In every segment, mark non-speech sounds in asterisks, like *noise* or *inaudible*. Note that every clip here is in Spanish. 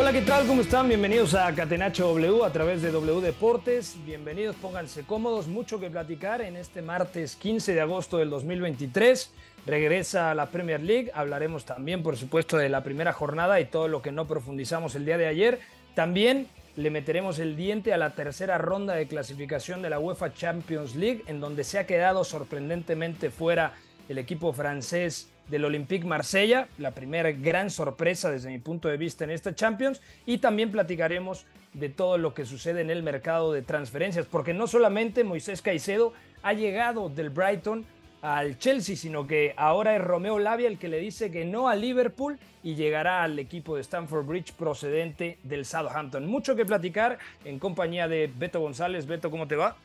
Hola, ¿qué tal? ¿Cómo están? Bienvenidos a Catenacho W a través de W Deportes. Bienvenidos, pónganse cómodos. Mucho que platicar en este martes 15 de agosto del 2023. Regresa a la Premier League. Hablaremos también, por supuesto, de la primera jornada y todo lo que no profundizamos el día de ayer. También le meteremos el diente a la tercera ronda de clasificación de la UEFA Champions League, en donde se ha quedado sorprendentemente fuera el equipo francés del Olympique Marsella, la primera gran sorpresa desde mi punto de vista en esta Champions, y también platicaremos de todo lo que sucede en el mercado de transferencias, porque no solamente Moisés Caicedo ha llegado del Brighton al Chelsea, sino que ahora es Romeo Lavia el que le dice que no a Liverpool y llegará al equipo de Stamford Bridge procedente del Southampton. Mucho que platicar en compañía de Beto González. Beto, ¿cómo te va?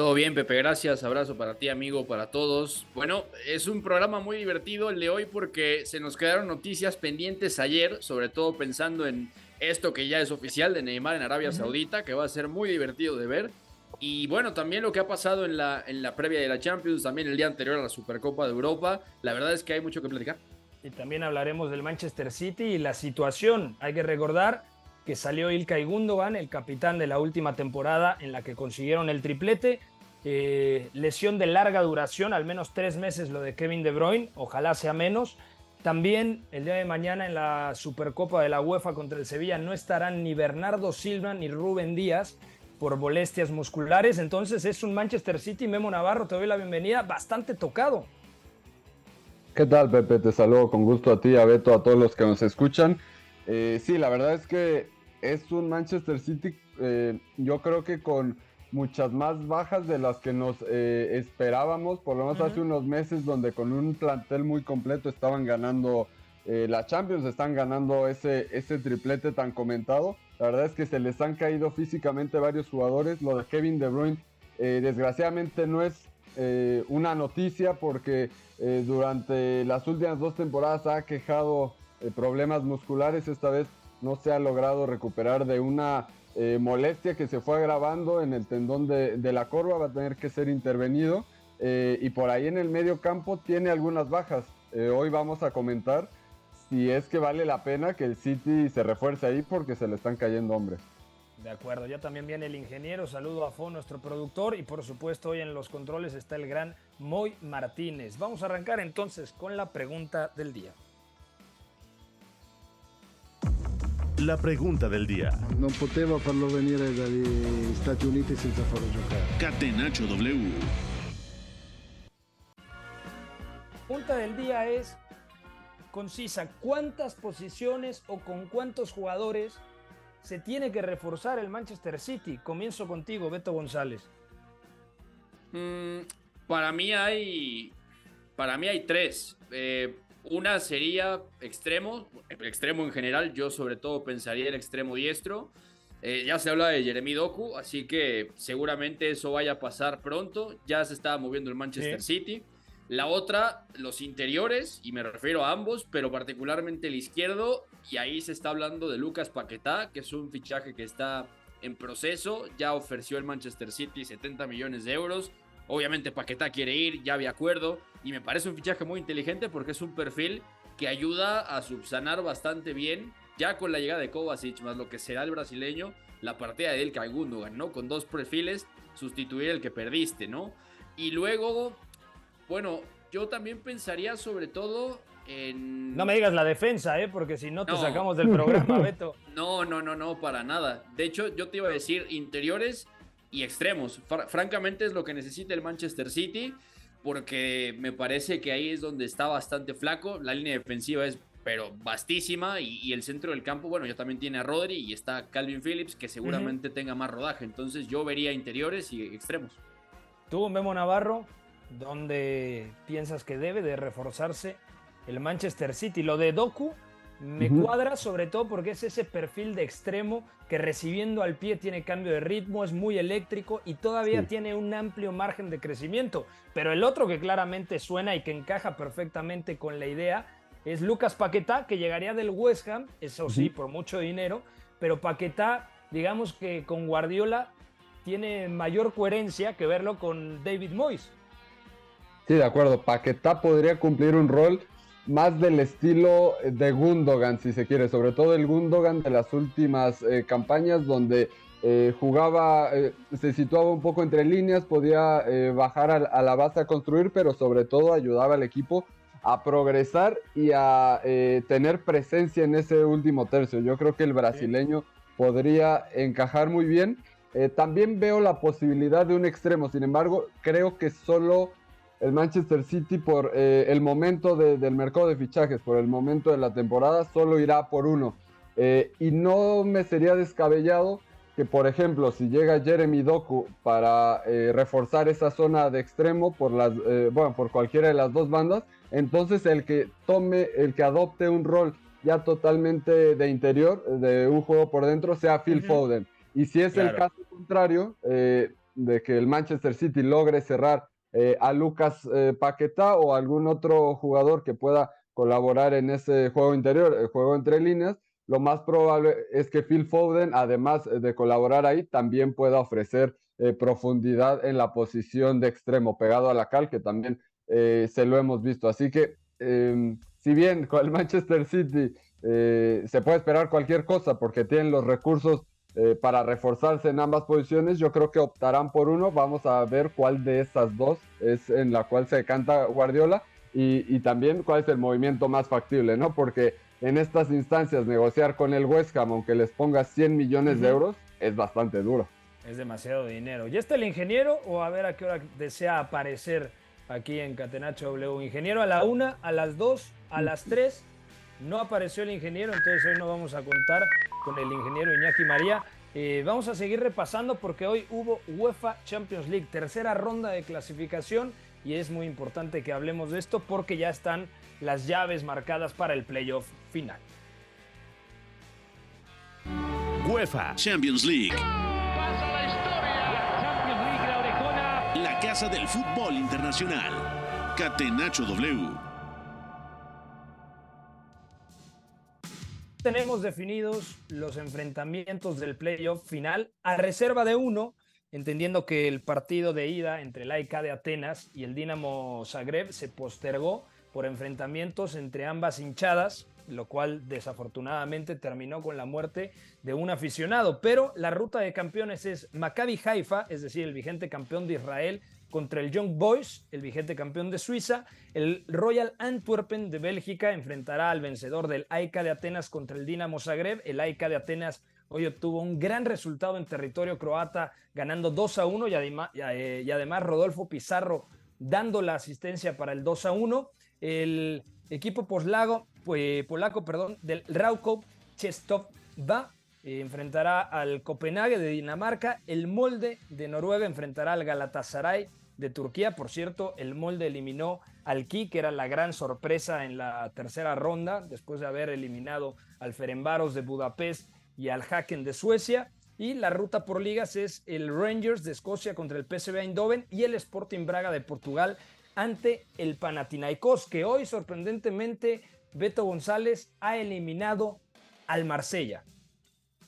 Todo bien, Pepe, gracias. Abrazo para ti, amigo, para todos. Bueno, es un programa muy divertido el de hoy porque se nos quedaron noticias pendientes ayer, sobre todo pensando en esto que ya es oficial de Neymar en Arabia Saudita, que va a ser muy divertido de ver. Y bueno, también lo que ha pasado en la, en la previa de la Champions, también el día anterior a la Supercopa de Europa. La verdad es que hay mucho que platicar. Y también hablaremos del Manchester City y la situación. Hay que recordar que salió Ilkay Gundogan, el capitán de la última temporada en la que consiguieron el triplete. Eh, lesión de larga duración, al menos tres meses lo de Kevin De Bruyne, ojalá sea menos. También el día de mañana en la Supercopa de la UEFA contra el Sevilla no estarán ni Bernardo Silva ni Rubén Díaz por molestias musculares. Entonces es un Manchester City, Memo Navarro, te doy la bienvenida, bastante tocado. ¿Qué tal, Pepe? Te saludo con gusto a ti, a Beto, a todos los que nos escuchan. Eh, sí, la verdad es que es un Manchester City, eh, yo creo que con muchas más bajas de las que nos eh, esperábamos, por lo menos hace unos meses, donde con un plantel muy completo estaban ganando eh, la Champions, están ganando ese, ese triplete tan comentado. La verdad es que se les han caído físicamente varios jugadores. Lo de Kevin De Bruyne, eh, desgraciadamente, no es una noticia porque durante las últimas dos temporadas ha quejado problemas musculares. Esta vez no se ha logrado recuperar de una eh, molestia que se fue agravando en el tendón de, de la corva. Va a tener que ser intervenido. Eh, y por ahí en el medio campo tiene algunas bajas. Eh, hoy vamos a comentar si es que vale la pena que el City se refuerce ahí porque se le están cayendo hombres. De acuerdo, ya también viene el ingeniero, saludo a Fo, nuestro productor, y por supuesto hoy en los controles está el gran Moy Martínez. Vamos a arrancar entonces con la pregunta del día. La pregunta del día. Non poteva farlo venire dagli Stati Uniti senza farlo giocare. Catenacho W. Pregunta del día es concisa, ¿cuántas posiciones o con cuántos jugadores se tiene que reforzar el Manchester City? Comienzo contigo, Beto González. Mm, para mí hay. Para mí hay tres. Eh, una sería extremo. El extremo en general. Yo sobre todo pensaría en extremo diestro. Eh, ya se habla de Jeremy Doku, así que seguramente eso vaya a pasar pronto. Ya se está moviendo el Manchester City. La otra, los interiores, y me refiero a ambos, pero particularmente el izquierdo. Y ahí se está hablando de Lucas Paquetá, que es un fichaje que está en proceso. Ya ofreció el Manchester City 70 millones de euros. Obviamente Paquetá quiere ir, ya había acuerdo. Y me parece un fichaje muy inteligente porque es un perfil que ayuda a subsanar bastante bien, ya con la llegada de Kovacic, más lo que será el brasileño, la partida de Ilkay Gundogan, ¿no? Con dos perfiles, sustituir el que perdiste, ¿no? Y luego, bueno, yo también pensaría sobre todo en... No me digas la defensa, ¿eh? porque si no te No. sacamos del programa, *laughs* Beto. No, no, no, no, para nada. De hecho, yo te iba a decir interiores y extremos. Fr- francamente es lo que necesita el Manchester City. porque me parece que ahí es donde está bastante flaco. La línea defensiva es pero vastísima y, el centro del campo, bueno, ya también tiene a Rodri y está Calvin Phillips que seguramente tenga más rodaje. Entonces yo vería interiores y extremos. Tú, Memo Navarro, ¿dónde piensas que debe de reforzarse el Manchester City? Lo de Doku me cuadra sobre todo porque es ese perfil de extremo que recibiendo al pie tiene cambio de ritmo, es muy eléctrico y todavía tiene un amplio margen de crecimiento. Pero el otro que claramente suena y que encaja perfectamente con la idea es Lucas Paquetá, que llegaría del West Ham, eso sí, por mucho dinero, pero Paquetá, digamos que con Guardiola tiene mayor coherencia que verlo con David Moyes. Sí, de acuerdo. Paquetá podría cumplir un rol más del estilo de Gundogan, si se quiere, sobre todo el Gundogan de las últimas eh, campañas donde eh, jugaba, eh, se situaba un poco entre líneas, podía bajar a, la base a construir, pero sobre todo ayudaba al equipo a progresar y a tener presencia en ese último tercio. Yo creo que el brasileño podría encajar muy bien. también veo la posibilidad de un extremo, sin embargo, creo que solo el Manchester City por eh, el momento del mercado de fichajes, por el momento de la temporada, solo irá por uno. Eh, y no me sería descabellado que, por ejemplo, si llega Jeremy Doku para eh, reforzar esa zona de extremo por, las, bueno, por cualquiera de las dos bandas, entonces el que tome, el que adopte un rol ya totalmente de interior, de un juego por dentro, sea Phil Foden. Y si es el caso contrario, de que el Manchester City logre cerrar eh, a Lucas eh, Paquetá o algún otro jugador que pueda colaborar en ese juego interior, el juego entre líneas, lo más probable es que Phil Foden, además de colaborar ahí, también pueda ofrecer eh, profundidad en la posición de extremo pegado a la cal, que también se lo hemos visto. Así que, em, si bien con el Manchester City se puede esperar cualquier cosa porque tienen los recursos eh, para reforzarse en ambas posiciones, yo creo que optarán por uno. Vamos a ver cuál de esas dos es en la cual se decanta Guardiola y, también cuál es el movimiento más factible, ¿no? Porque en estas instancias negociar con el West Ham, aunque les ponga 100 millones de euros, es bastante duro. Es demasiado dinero. ¿Ya está el ingeniero o a ver a qué hora desea aparecer aquí en Catenacho W? Ingeniero a la una, a las dos, a las tres. No apareció el ingeniero, entonces hoy no vamos a contar con el ingeniero Iñaki María. Eh, vamos a seguir repasando porque hoy hubo UEFA Champions League, tercera ronda de clasificación y es muy importante que hablemos de esto porque ya están las llaves marcadas para el playoff final. UEFA Champions League. La casa del fútbol internacional. Catenacho W. tenemos definidos los enfrentamientos del playoff final a reserva de uno, entendiendo que el partido de ida entre el AIK de Atenas y el Dinamo Zagreb se postergó por enfrentamientos entre ambas hinchadas, lo cual desafortunadamente terminó con la muerte de un aficionado. Pero la ruta de campeones es Maccabi Haifa, es decir, el vigente campeón de Israel, contra el Young Boys, el vigente campeón de Suiza. El Royal Antwerpen de Bélgica enfrentará al vencedor del AIK de Atenas contra el Dinamo Zagreb. El AIK de Atenas hoy obtuvo un gran resultado en territorio croata, ganando 2 a 1 eh, y además, Rodolfo Pizarro dando la asistencia para el 2 a 1. El equipo poslago, pues, polaco perdón, del Raukov Chestov va eh, enfrentará al Copenhague de Dinamarca. El Molde de Noruega enfrentará al Galatasaray de Turquía. Por cierto, el molde eliminó al Ki, que era la gran sorpresa en la tercera ronda, después de haber eliminado al Ferenbaros de Budapest y al Haken de Suecia. Y la ruta por ligas es el Rangers de Escocia contra el PSV Eindhoven y el Sporting Braga de Portugal ante el Panathinaikos, que hoy sorprendentemente Beto González ha eliminado al Marsella.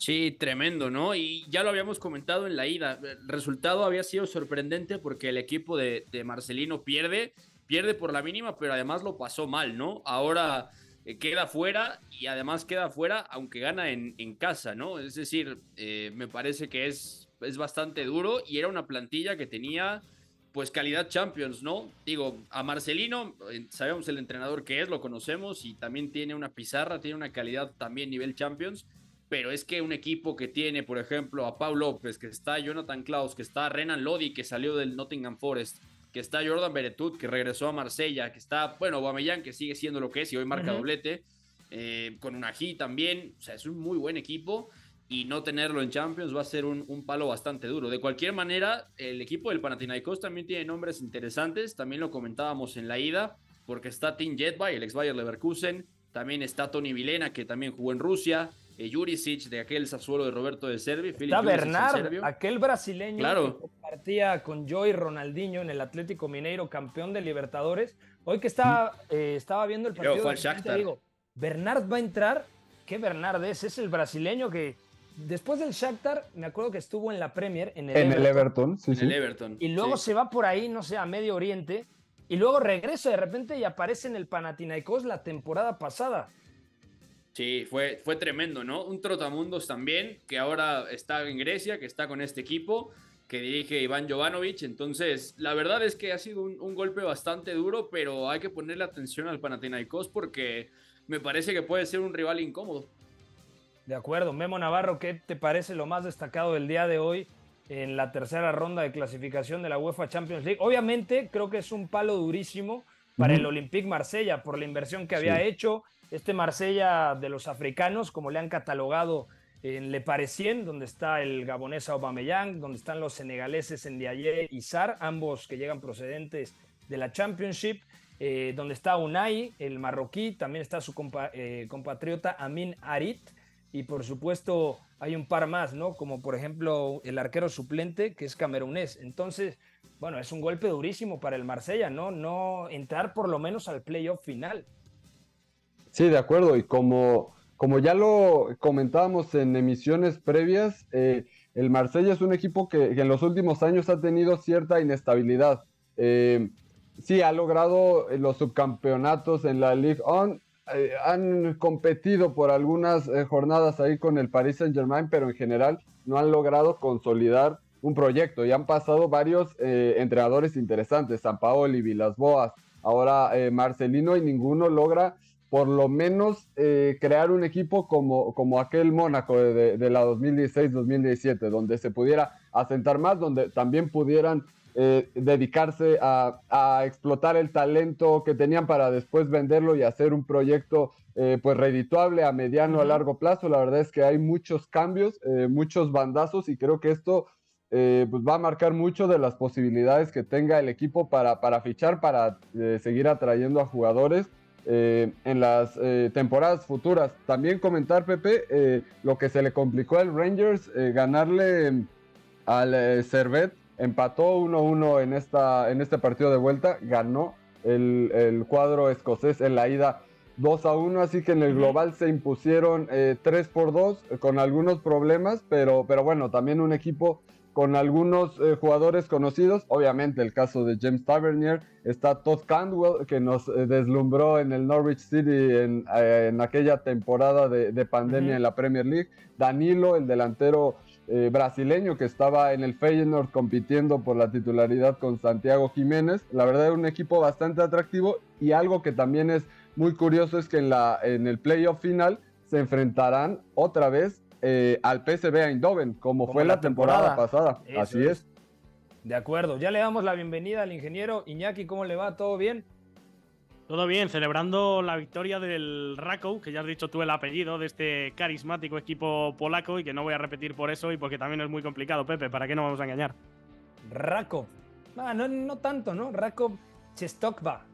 Sí, tremendo, ¿no? Y ya lo habíamos comentado en la ida. El resultado había sido sorprendente porque el equipo de, Marcelino pierde, pierde por la mínima, pero además lo pasó mal, ¿no? Ahora eh, queda fuera y además queda fuera aunque gana en, casa, ¿no? Es decir, eh, me parece que es, es bastante duro y era una plantilla que tenía pues calidad Champions, ¿no? Digo, a Marcelino, eh, sabemos el entrenador que es, lo conocemos y también tiene una pizarra, tiene una calidad también nivel Champions pero es que un equipo que tiene, por ejemplo, a Paul López, que está Jonathan Klaus, que está Renan Lodi, que salió del Nottingham Forest, que está Jordan Beretut, que regresó a Marsella, que está, bueno, Guamellán, que sigue siendo lo que es y hoy marca doblete, eh, con un Ají también, o sea, es un muy buen equipo y no tenerlo en Champions va a ser un, palo bastante duro. De cualquier manera, el equipo del Panathinaikos también tiene nombres interesantes, también lo comentábamos en la ida, porque está Tim Jetby, el ex Bayer Leverkusen, también está Tony Vilena, que también jugó en Rusia, eh, Jurisic de aquel Sassuolo de Roberto de Servi, está Bernard, aquel brasileño que compartía con Joey Ronaldinho en el Atlético Mineiro, campeón de Libertadores. Hoy que estaba, eh, estaba viendo el partido, digo, Bernard va a entrar. ¿Qué Bernard es? Es el brasileño que después del Shakhtar, me acuerdo que estuvo en la Premier, en el en Everton. El Everton, sí, sí. El Everton, y luego se va por ahí, no sé, a Medio Oriente. Y luego regresa de repente y aparece en el Panathinaikos la temporada pasada. Sí, fue, fue tremendo, ¿no? Un trotamundos también, que ahora está en Grecia, que está con este equipo, que dirige Iván Jovanovic. Entonces, la verdad es que ha sido un, un golpe bastante duro, pero hay que ponerle atención al Panathinaikos porque me parece que puede ser un rival incómodo. De acuerdo. Memo Navarro, ¿qué te parece lo más destacado del día de hoy en la tercera ronda de clasificación de la UEFA Champions League? Obviamente, creo que es un palo durísimo para el Olympique Marsella por la inversión que había hecho. Este Marsella de los africanos, como le han catalogado en Le Parisien, donde está el gabonés Aubameyang, donde están los senegaleses Ndiaye y Sar, ambos que llegan procedentes de la Championship. Eh, donde está Unai, el marroquí, también está su eh, compatriota Amin Arit, y por supuesto hay un par más, ¿no? Como por ejemplo el arquero suplente que es camerunés. Entonces, bueno, es un golpe durísimo para el Marsella, ¿no? No entrar por lo menos al playoff final. Sí, de acuerdo. Y como, como ya lo comentábamos en emisiones previas, eh, el Marsella es un equipo que, en los últimos años ha tenido cierta inestabilidad. Eh, sí, ha logrado los subcampeonatos en la League On, eh, han competido por algunas eh, jornadas ahí con el Paris Saint Germain, pero en general no han logrado consolidar un proyecto. Y han pasado varios eh, entrenadores interesantes, San Paoli, Vilas Boas, ahora Marcelino, y ninguno logra por lo menos crear un equipo como, como aquel Mónaco de, de la 2016-2017, donde se pudiera asentar más, donde también pudieran eh, dedicarse a, explotar el talento que tenían para después venderlo y hacer un proyecto eh, pues redituable a mediano a largo plazo. La verdad es que hay muchos cambios, eh, muchos bandazos y creo que esto pues va a marcar mucho de las posibilidades que tenga el equipo para, para fichar, para seguir atrayendo a jugadores. En las temporadas futuras. También comentar, Pepe, lo que se le complicó al Rangers, ganarle al Servet. Empató 1-1 en, esta, en este partido de vuelta, ganó el, cuadro escocés en la ida 2 1, así que en el global se impusieron 3 eh, por 2 con algunos problemas, pero, pero bueno, también un equipo con algunos eh, jugadores conocidos, obviamente el caso de James Tavernier, está Todd Cantwell que nos eh, deslumbró en el Norwich City en, aquella temporada de, pandemia en la Premier League, Danilo, el delantero eh, brasileño que estaba en el Feyenoord compitiendo por la titularidad con Santiago Jiménez. La verdad es un equipo bastante atractivo. Y algo que también es muy curioso es que en, la, en el playoff final se enfrentarán otra vez eh, al PSV Eindhoven, como, fue la, temporada, pasada. Así es. De acuerdo, ya le damos la bienvenida al ingeniero Iñaki, ¿cómo le va? ¿Todo bien? Todo bien, celebrando la victoria del Rakow, que ya has dicho tú el apellido de este carismático equipo polaco y que no voy a repetir por eso y porque también es muy complicado, Pepe, ¿para qué no vamos a engañar? Rakow. Ah, no, no tanto, ¿no? Rakow Chestokva.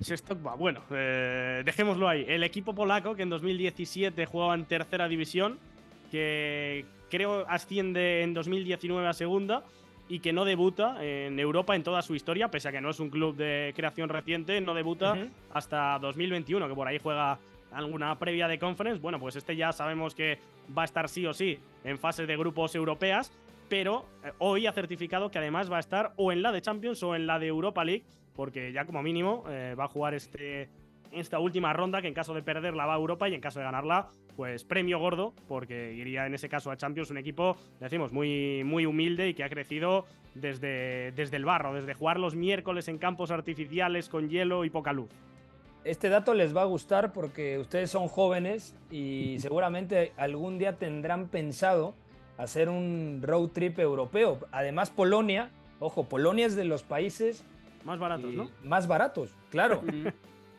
Chestokva, bueno, eh, dejémoslo ahí. El equipo polaco que en 2017 jugaba en tercera división, que creo asciende en 2019 a segunda y que no debuta en Europa en toda su historia, pese a que no es un club de creación reciente, no debuta hasta 2021, que por ahí juega alguna previa de conference. Bueno, pues este ya sabemos que va a estar sí o sí en fase de grupos europeas, pero eh, hoy ha certificado que además va a estar o en la de Champions o en la de Europa League, porque ya como mínimo eh, va a jugar este esta última ronda, que en caso de perderla va a Europa y en caso de ganarla, pues premio gordo, porque iría en ese caso a Champions, un equipo, decimos, muy, muy humilde y que ha crecido desde, desde el barro, desde jugar los miércoles en campos artificiales con hielo y poca luz. Este dato les va a gustar porque ustedes son jóvenes y *laughs* seguramente algún día tendrán pensado hacer un road trip europeo. Además, Polonia, ojo, Polonia es de los países Más baratos, ¿no? Más baratos, claro.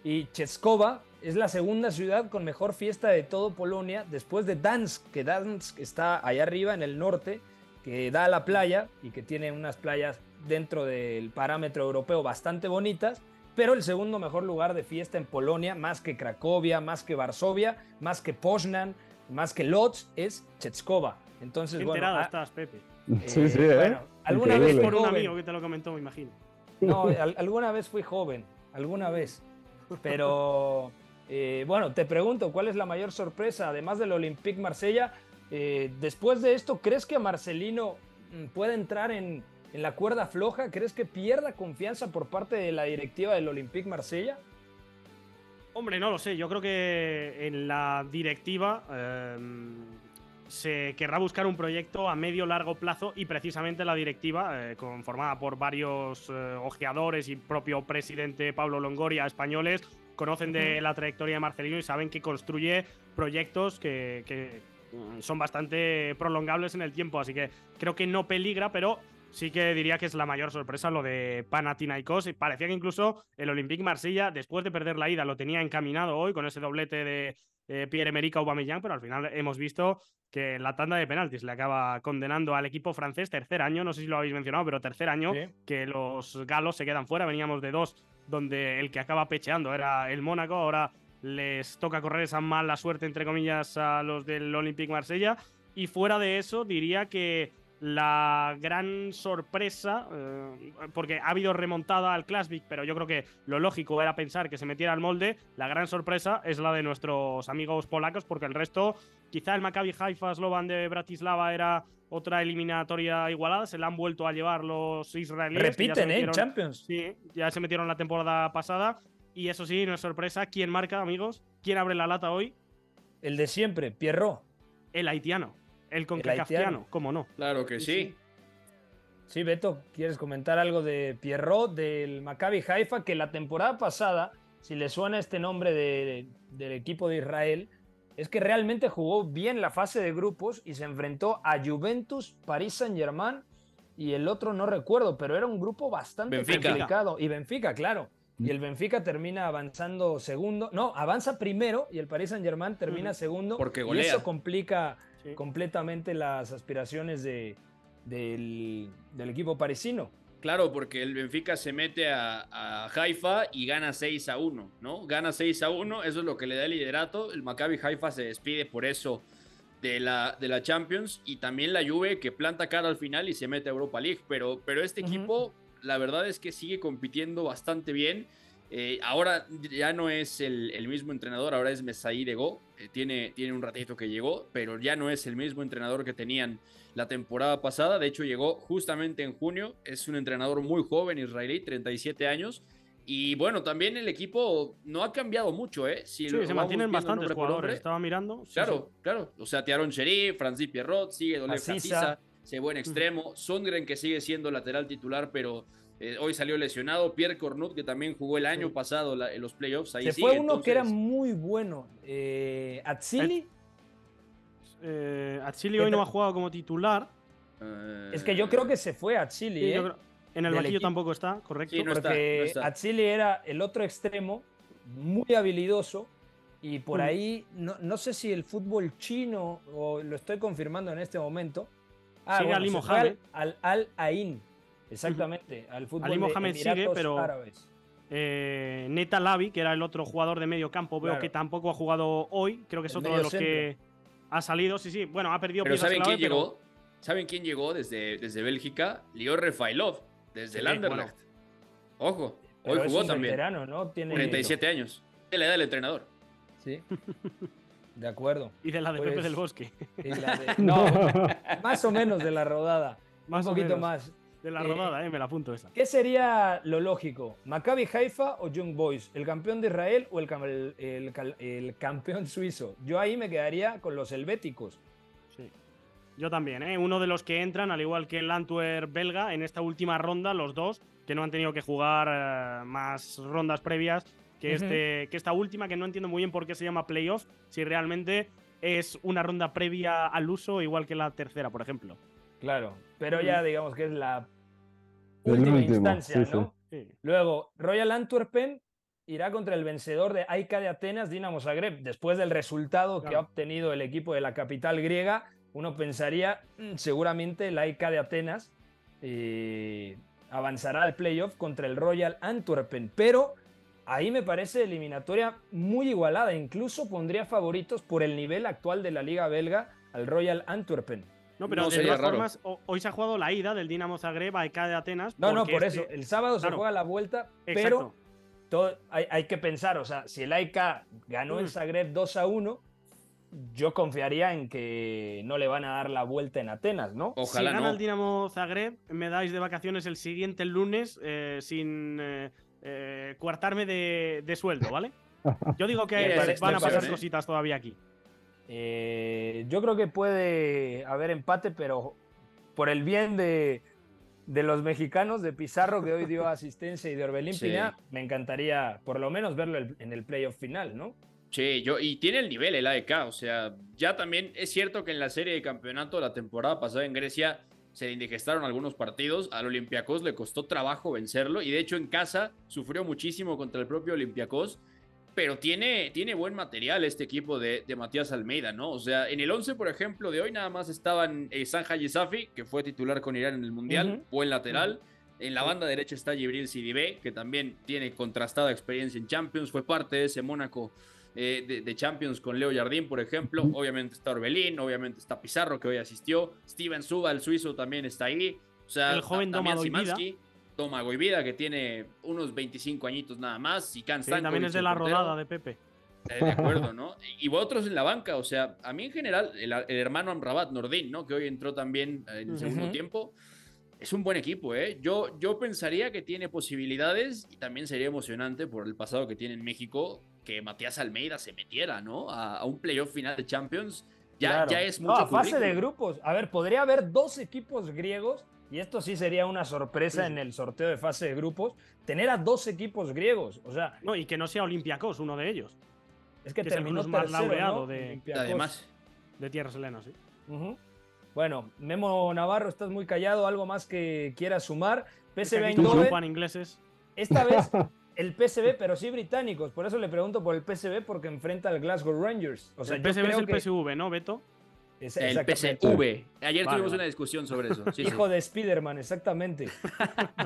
Y Cheskowa es la segunda ciudad con mejor fiesta de todo Polonia después de Dansk, que Dansk está allá arriba en el norte, que da a la playa y que tiene unas playas dentro del parámetro europeo bastante bonitas, pero el segundo mejor lugar de fiesta en Polonia, más que Cracovia, más que Varsovia, más que Poznan, más que Lodz, es Cheskowa. Entonces, Qué bueno, enterado ah, estás, Pepe. Sí, sí, ¿eh? bueno, alguna vez Increíble. Por un amigo que te lo comentó, me imagino. No, al- alguna vez fui joven, alguna vez. Pero eh, bueno, te pregunto, ¿cuál es la mayor sorpresa, además del Olympique Marsella? eh, después de esto, ¿crees que Marcelino mm, puede entrar en, en la cuerda floja? ¿Crees que pierda confianza por parte de la directiva del Olympique Marsella? Hombre, no lo sé. Yo creo que en la directiva eh, se querrá buscar un proyecto a medio largo plazo y precisamente la directiva, eh, conformada por varios eh, ojeadores y propio presidente Pablo Longoria, españoles, conocen de la trayectoria de Marcelino y saben que construye proyectos que, que, mm, son bastante prolongables en el tiempo. Así que creo que no peligra, pero sí que diría que es la mayor sorpresa lo de Panathinaikos. Y parecía que incluso el Olympique Marsella, después de perder la ida, lo tenía encaminado hoy con ese doblete de eh, Pierre-Emerick Aubameyang, pero al final hemos visto que la tanda de penaltis le acaba condenando al equipo francés, tercer año, no sé si lo habéis mencionado, pero tercer año Sí. que los galos se quedan fuera. Veníamos de dos, donde el que acaba pecheando era el Mónaco, ahora les toca correr esa mala suerte, entre comillas, a los del Olympique Marsella. Y fuera de eso, diría que la gran sorpresa, eh, porque ha habido remontada al Klasvik, pero yo creo que lo lógico era pensar que se metiera al molde. La gran sorpresa es la de nuestros amigos polacos, porque el resto, quizá el Maccabi Haifa Slovan de Bratislava era otra eliminatoria igualada, se la han vuelto a llevar los israelíes. Repiten, ¿eh? Metieron- Champions. Sí, ya se metieron la temporada pasada. Y eso sí, no es sorpresa. ¿Quién marca, amigos? ¿Quién abre la lata hoy? El de siempre, Pierrot. El haitiano. El haitiano. concacaftiano, ¿cómo no? Claro que sí. Sí, Beto, ¿quieres comentar algo de Pierrot, del Maccabi Haifa, que la temporada pasada, si le suena este nombre de- del equipo de Israel, es que realmente jugó bien la fase de grupos y se enfrentó a Juventus, Paris Saint-Germain y el otro no recuerdo, pero era un grupo bastante Benfica. complicado. Y Benfica, claro. Y el Benfica termina avanzando segundo. No, avanza primero y el Paris Saint-Germain termina Ujú. segundo. Porque Y golea. eso complica Sí. completamente las aspiraciones de, del, del equipo parisino. Claro, porque el Benfica se mete a, a Haifa y gana 6 a 1, ¿no? Gana 6 a 1, eso es lo que le da el liderato. El Maccabi Haifa se despide por eso de la, de la Champions y también la Juve que planta cara al final y se mete a Europa League. Pero, pero este equipo, la verdad es que sigue compitiendo bastante bien. Eh, ahora ya no es el, el mismo entrenador, ahora es Mesaí de Go. Eh, tiene, tiene un ratito que llegó, pero ya no es el mismo entrenador que tenían la temporada pasada. De hecho, llegó justamente en junio. Es un entrenador muy joven, israelí, 37 años. Y bueno, también el equipo no ha cambiado mucho, ¿eh? Si Sí, lo se mantienen bastantes jugadores. Estaba mirando. sí, Claro, claro. O sea, Tiaron Sheriff, Francis Pierrot, sigue Dolev Asisa. Hasisa, se buen extremo. Sundgren, que sigue siendo lateral titular, pero eh, hoy salió lesionado. Pierre Cornut, que también jugó el año pasado la- en los playoffs. Ahí Se sigue, fue uno que era muy bueno. Eh, Atsili. Eh, Atsili ¿Qué hoy no ha jugado como titular. eh, Es que yo creo que se fue Atsili, Sí, ¿eh? yo creo- en el banquillo tampoco está, correcto. Sí, no está, porque no está. Atsili era el otro extremo, muy habilidoso. Y por Mm. ahí, no, no sé si el fútbol chino, o lo estoy confirmando en este momento. Ah, Sigue bueno, Mohamed. Al Al Ain, exactamente, al fútbol Ali de Mohamed sigue, pero- Árabes. Eh, Neta Lavi, que era el otro jugador de medio campo, veo Claro. que tampoco ha jugado hoy. Creo que es El otro de los que ha salido. Sí, sí. Bueno, ha perdido Pero ¿saben quién llegó? ¿Saben quién llegó desde, desde Bélgica? Lior Refailov, desde el Sí, Anderlecht. Ojo, Pero hoy es jugó un también. veterano, ¿no? Tiene 37 años. ¿Qué le da el entrenador? Sí. De acuerdo. Y de la de Pepe Pues- del Bosque. Y la de- *laughs* No, más o menos de la rodada. Más un o poquito menos. más. De la Eh, rodada, eh, me la apunto esa. ¿Qué sería lo lógico? ¿Maccabi Haifa o Young Boys? ¿El campeón de Israel o el, cam- el- el cal- el campeón suizo? Yo ahí me quedaría con los helvéticos. Sí. Yo también, ¿eh? Uno de los que entran, al igual que el Antwerp belga, en esta última ronda, los dos, que no han tenido que jugar eh, más rondas previas que, este, que esta última, que no entiendo muy bien por qué se llama playoff, si realmente es una ronda previa al uso, igual que la tercera, por ejemplo. Claro, pero ya digamos que es la última último, instancia, sí, ¿no? Sí. Luego, Royal Antwerpen irá contra el vencedor de AIK de Atenas, Dinamo Zagreb. Después del resultado que ha obtenido el equipo de la capital griega, uno pensaría, "Mm, seguramente el AIK de Atenas eh, avanzará al playoff contra el Royal Antwerpen. Pero ahí me parece eliminatoria muy igualada. Incluso pondría favoritos por el nivel actual de la liga belga al Royal Antwerpen. No, pero No de todas formas, ho- hoy se ha jugado la ida del Dinamo Zagreb a EK de Atenas. No, no, por este- eso. El sábado se juega la vuelta, pero todo- hay, hay que pensar, o sea, si el AIK ganó en Mm. Zagreb 2 a 1, yo confiaría en que no le van a dar la vuelta en Atenas, ¿no? Ojalá si gana no. el Dinamo Zagreb, me dais de vacaciones el siguiente lunes eh, sin eh, eh, coartarme de, de sueldo, ¿vale? *laughs* Yo digo que van a pasar cositas todavía aquí. Eh, yo creo que puede haber empate, pero por el bien de, de los mexicanos, de Pizarro, que hoy dio *laughs* asistencia, y de Orbelín Sí. Pineda, me encantaría por lo menos verlo en el playoff final, ¿no? Sí, yo, y tiene el nivel el AEK, o sea, ya también es cierto que en la serie de campeonato la temporada pasada en Grecia se le indigestaron algunos partidos, al Olympiacos le costó trabajo vencerlo y de hecho en casa sufrió muchísimo contra el propio Olympiacos, pero tiene, tiene buen material este equipo de, de Matías Almeida, ¿no? O sea, en el 11, por ejemplo, de hoy nada más estaban eh, Sanja Yisafi, que fue titular con Irán en el Mundial, buen lateral. En la banda derecha está Gibril Sidibé, que también tiene contrastada experiencia en Champions, fue parte de ese Mónaco eh, de, de Champions con Leo Jardín, por ejemplo. Obviamente está Orbelín, obviamente está Pizarro, que hoy asistió. Steven Suba, el suizo, también está ahí. O sea, El joven Damián Domagoj Vida. Que tiene unos 25 añitos nada más. Y Kan Sí, también es de la portero. rodada de Pepe. Eh, de acuerdo, *laughs* ¿no? Y otros en la banca, o sea, a mí en general, el, el hermano Amrabat Nordin, ¿no? Que hoy entró también en el segundo Ujú. tiempo. Es un buen equipo, ¿eh? Yo, yo pensaría que tiene posibilidades y también sería emocionante por el pasado que tiene en México que Matías Almeida se metiera, ¿no? A, a un playoff final de Champions. Ya, Claro. ya es No, mucho a fase de grupos. A ver, podría haber dos equipos griegos, y esto sí sería una sorpresa Sí. en el sorteo de fase de grupos, tener a dos equipos griegos. O sea, No, y que no sea Olympiacos, uno de ellos. es que, es terminó club más tercero, laureado ¿no? de-. Además, De Tierras Helenas, sí. Bueno, Memo Navarro, estás muy callado. ¿Algo más que quieras sumar? Es PSV Eindhoven, ingleses. esta vez *laughs* el PSV, pero sí británicos. Por eso le pregunto por el PSV, porque enfrenta al Glasgow Rangers. O sea, el PSV es el que- PSV, ¿no, Beto? Es- el. PSV. Ayer Vale, tuvimos vale. una discusión sobre eso. Sí, sí. Hijo de Spiderman, exactamente. *laughs*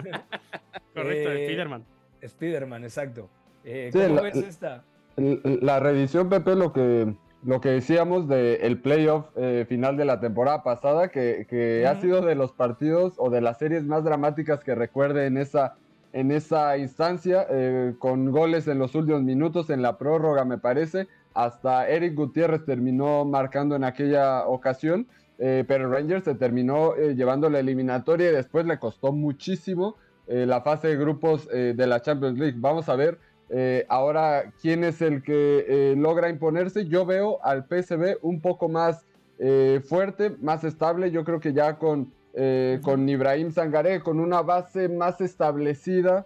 Correcto, Eh, Spiderman. Spiderman, exacto. Eh, Sí, ¿Cómo la- ves esta? La revisión, Pepe, lo que, lo que decíamos del playoff eh, final de la temporada pasada, que, que ha sido de los partidos o de las series más dramáticas que recuerde en esa, en esa instancia, eh, con goles en los últimos minutos, en la prórroga, me parece. Hasta Eric Gutiérrez terminó marcando en aquella ocasión, eh, pero Rangers se terminó eh, llevando la eliminatoria y después le costó muchísimo eh, la fase de grupos eh, de la Champions League. Vamos a ver eh, ahora, ¿quién es el que logra imponerse? Yo veo al PSV un poco más eh, fuerte, más estable. Yo creo que ya con, eh, con Ibrahim Sangaré, con una base más establecida,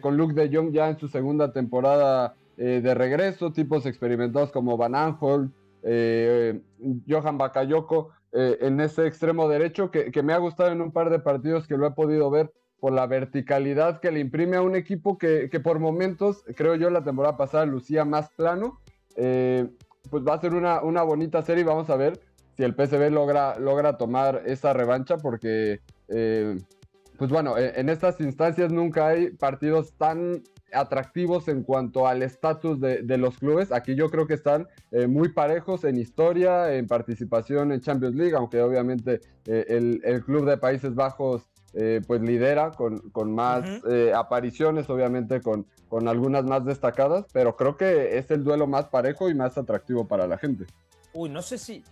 con Luke de Jong ya en su segunda temporada eh, de regreso, tipos experimentados como Van Aanholt, eh, Johan Bakayoko eh, en ese extremo derecho, que, que me ha gustado en un par de partidos que lo he podido ver por la verticalidad que le imprime a un equipo que, que por momentos, creo yo, la temporada pasada lucía más plano. Pues va a ser una, una bonita serie y vamos a ver si el PSV logra, logra tomar esa revancha porque, pues bueno, en, en estas instancias nunca hay partidos tan atractivos en cuanto al estatus de, de los clubes. Aquí yo creo que están eh, muy parejos en historia, en participación en Champions League, aunque obviamente eh, el, el club de Países Bajos eh, pues lidera con, con más apariciones, obviamente con, con algunas más destacadas, pero creo que es el duelo más parejo y más atractivo para la gente. Uy, no sé si